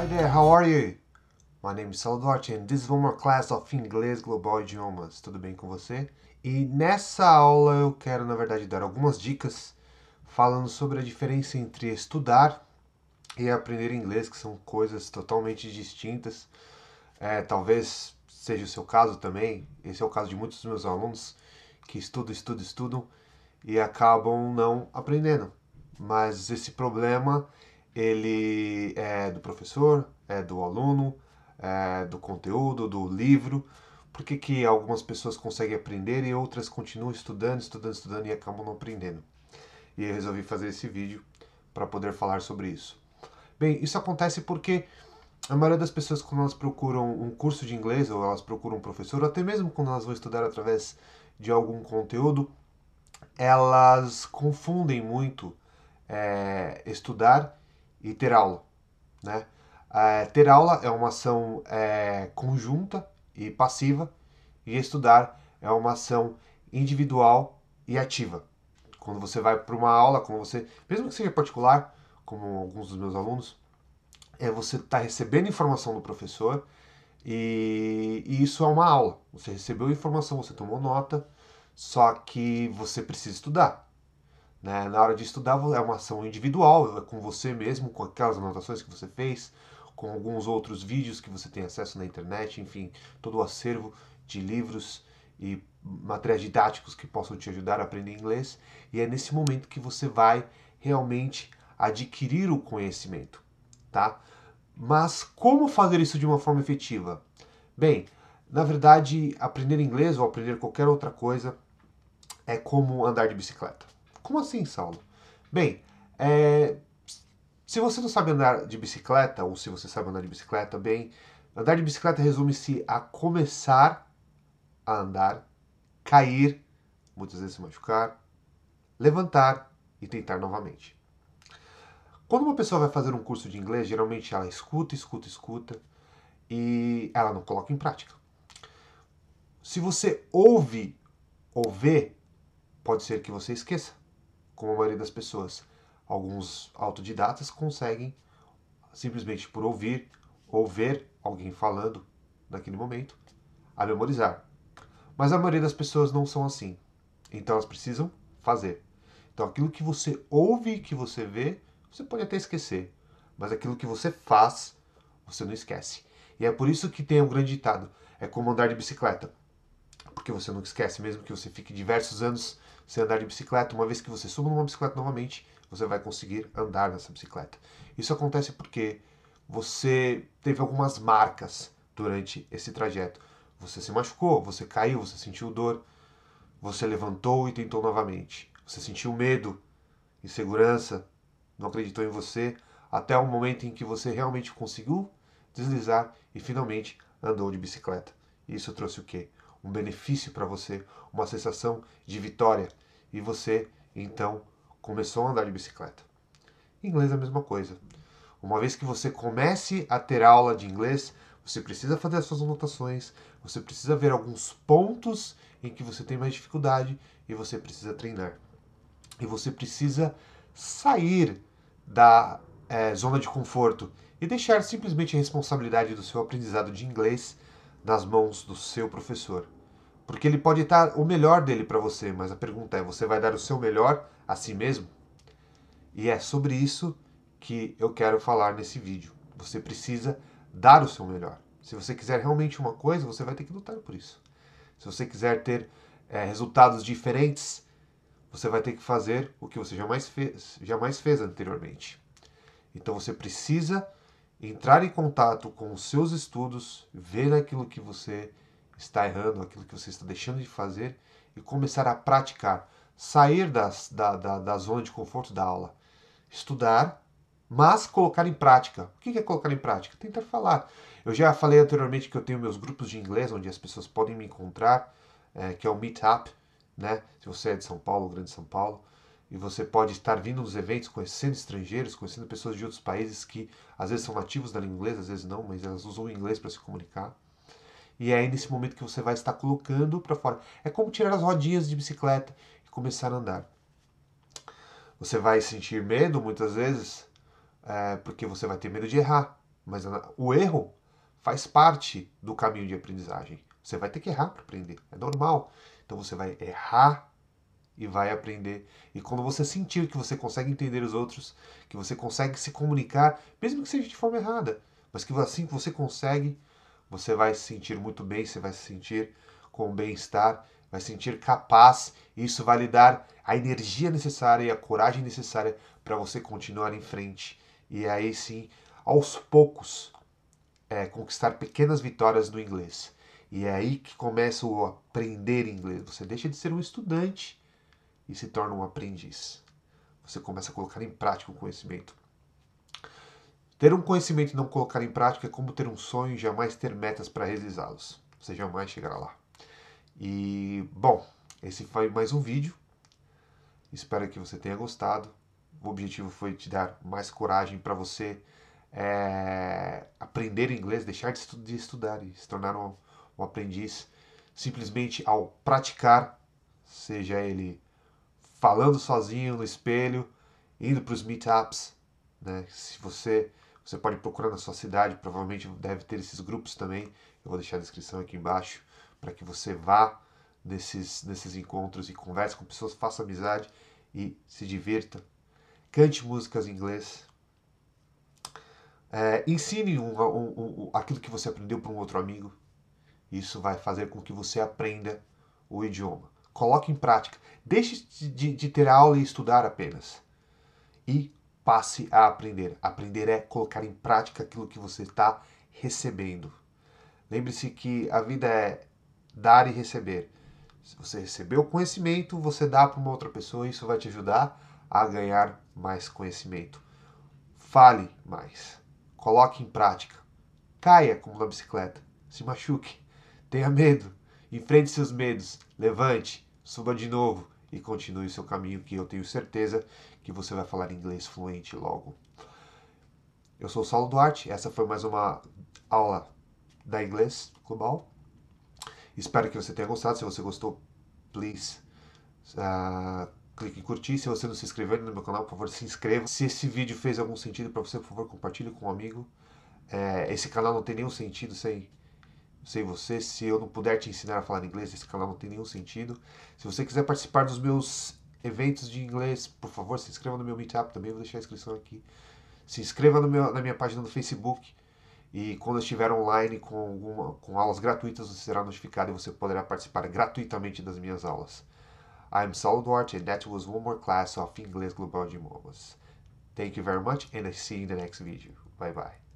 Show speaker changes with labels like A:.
A: Hi there, how are you? My name is Salvador and this is one more class of Inglês Global Idiomas. Tudo bem com você? E nessa aula eu quero, na verdade, dar algumas dicas falando sobre a diferença entre estudar e aprender inglês, que são coisas totalmente distintas. É, talvez seja o seu caso também. Esse é o caso de muitos dos meus alunos que estudam, estudam, estudam e acabam não aprendendo. Mas esse problema ele é do professor, é do aluno, é do conteúdo, do livro. Por que, que algumas pessoas conseguem aprender e outras continuam estudando, estudando, estudando e acabam não aprendendo? E eu resolvi fazer esse vídeo para poder falar sobre isso. Bem, isso acontece porque a maioria das pessoas, quando elas procuram um curso de inglês ou elas procuram um professor, ou até mesmo quando elas vão estudar através de algum conteúdo, elas confundem muito é, estudar e ter aula. Né? É, ter aula é uma ação é, conjunta e passiva, e estudar é uma ação individual e ativa. Quando você vai para uma aula, quando você, mesmo que seja particular, como alguns dos meus alunos, é você está recebendo informação do professor e, e, isso é uma aula. Você recebeu informação, você tomou nota, só que você precisa estudar. Né? Na hora de estudar é uma ação individual, é com você mesmo, com aquelas anotações que você fez, com alguns outros vídeos que você tem acesso na internet, enfim, todo o acervo de livros e materiais didáticos que possam te ajudar a aprender inglês. E é nesse momento que você vai realmente adquirir o conhecimento, tá? Mas como fazer isso de uma forma efetiva? Bem, na verdade, aprender inglês ou aprender qualquer outra coisa é como andar de bicicleta. Como assim, Saulo? Bem, é, se você não sabe andar de bicicleta, ou se você sabe andar de bicicleta, bem, andar de bicicleta resume-se a começar a andar, cair, muitas vezes se machucar, levantar e tentar novamente. Quando uma pessoa vai fazer um curso de inglês, geralmente ela escuta, escuta, escuta e ela não coloca em prática. Se você ouve ou vê, pode ser que você esqueça, como a maioria das pessoas. Alguns autodidatas conseguem, simplesmente por ouvir ou ver alguém falando naquele momento, a memorizar. Mas a maioria das pessoas não são assim. Então elas precisam fazer. Então aquilo que você ouve, que você vê, você pode até esquecer, mas aquilo que você faz, você não esquece. E é por isso que tem um grande ditado: é como andar de bicicleta. Porque você não esquece, mesmo que você fique diversos anos sem andar de bicicleta, uma vez que você suba numa bicicleta novamente, você vai conseguir andar nessa bicicleta. Isso acontece porque você teve algumas marcas durante esse trajeto. Você se machucou, você caiu, você sentiu dor, você levantou e tentou novamente. Você sentiu medo, insegurança, não acreditou em você, até o momento em que você realmente conseguiu deslizar e finalmente andou de bicicleta. Isso trouxe o quê? Um benefício para você, uma sensação de vitória. E você, então, começou a andar de bicicleta. Em inglês é a mesma coisa. Uma vez que você comece a ter aula de inglês, você precisa fazer as suas anotações, você precisa ver alguns pontos em que você tem mais dificuldade e você precisa treinar. E você precisa sair da é, zona de conforto e deixar simplesmente a responsabilidade do seu aprendizado de inglês nas mãos do seu professor. Porque ele pode dar o melhor dele para você, mas a pergunta é: você vai dar o seu melhor a si mesmo? E é sobre isso que eu quero falar nesse vídeo. Você precisa dar o seu melhor. Se você quiser realmente uma coisa, você vai ter que lutar por isso. Se você quiser ter é, resultados diferentes, você vai ter que fazer o que você jamais fez, jamais fez anteriormente. Então você precisa entrar em contato com os seus estudos, ver aquilo que você está errando, aquilo que você está deixando de fazer e começar a praticar. Sair das, da, da, da zona de conforto da aula. Estudar, mas colocar em prática. O que é colocar em prática? Tentar falar. Eu já falei anteriormente que eu tenho meus grupos de inglês, onde as pessoas podem me encontrar, é, que é o Meetup né? Se você é de São Paulo, Grande São Paulo, e você pode estar vindo nos eventos, conhecendo estrangeiros, conhecendo pessoas de outros países que às vezes são nativos da língua inglesa, às vezes não, mas elas usam o inglês para se comunicar. E é aí nesse momento que você vai estar colocando para fora. É como tirar as rodinhas de bicicleta e começar a andar. Você vai sentir medo muitas vezes, é, porque você vai ter medo de errar. mas o erro faz parte do caminho de aprendizagem. Você vai ter que errar para aprender, é normal. Então você vai errar e vai aprender. E quando você sentir que você consegue entender os outros, que você consegue se comunicar, mesmo que seja de forma errada, mas que assim que você consegue, você vai se sentir muito bem, você vai se sentir com bem-estar, vai se sentir capaz, e isso vai lhe dar a energia necessária e a coragem necessária para você continuar em frente. E aí sim, aos poucos, é, conquistar pequenas vitórias no inglês. E é aí que começa o aprender inglês. Você deixa de ser um estudante e se torna um aprendiz. Você começa a colocar em prática o conhecimento. Ter um conhecimento e não colocar em prática é como ter um sonho e jamais ter metas para realizá-los. Você jamais chegará lá. E, bom, esse foi mais um vídeo. Espero que você tenha gostado. O objetivo foi te dar mais coragem para você é, aprender inglês, deixar de, estudar e se tornar um, um aprendiz simplesmente ao praticar, seja ele falando sozinho no espelho, indo para os meetups, né? Se você você pode procurar na sua cidade, provavelmente deve ter esses grupos também. Eu vou deixar a descrição aqui embaixo para que você vá nesses, nesses encontros e converse com pessoas, faça amizade e se divirta. Cante músicas em inglês. É, ensine um, um, um, aquilo que você aprendeu para um outro amigo. Isso vai fazer com que você aprenda o idioma. Coloque em prática. Deixe de, de ter aula e estudar apenas. E passe a aprender. Aprender é colocar em prática aquilo que você está recebendo. Lembre-se que a vida é dar e receber. Se você recebeu conhecimento, você dá para uma outra pessoa e isso vai te ajudar a ganhar mais conhecimento. Fale mais. Coloque em prática. Caia como na bicicleta. Se machuque. Tenha medo. Enfrente seus medos. Levante. Suba de novo e continue seu caminho, que eu tenho certeza que você vai falar inglês fluente logo. Eu sou Saulo Duarte. Essa foi mais uma aula da Inglês Global. Espero que você tenha gostado. Se você gostou, please uh, clique em curtir. Se você não se inscreveu no meu canal, por favor, se inscreva. Se esse vídeo fez algum sentido para você, por favor, compartilhe com um amigo. É, esse canal não tem nenhum sentido sem, sem você. Se eu não puder te ensinar a falar inglês, esse canal não tem nenhum sentido. Se você quiser participar dos meus eventos de inglês, por favor, se inscreva no meu Meetup também. Vou deixar a inscrição aqui. Se inscreva meu, na minha página no Facebook. E quando eu estiver online com, alguma, com aulas gratuitas, você será notificado e você poderá participar gratuitamente das minhas aulas. I'm Saulo Duarte and that was one more class of English Global Idiomas. Thank you very much and I see you in the next video. Bye bye.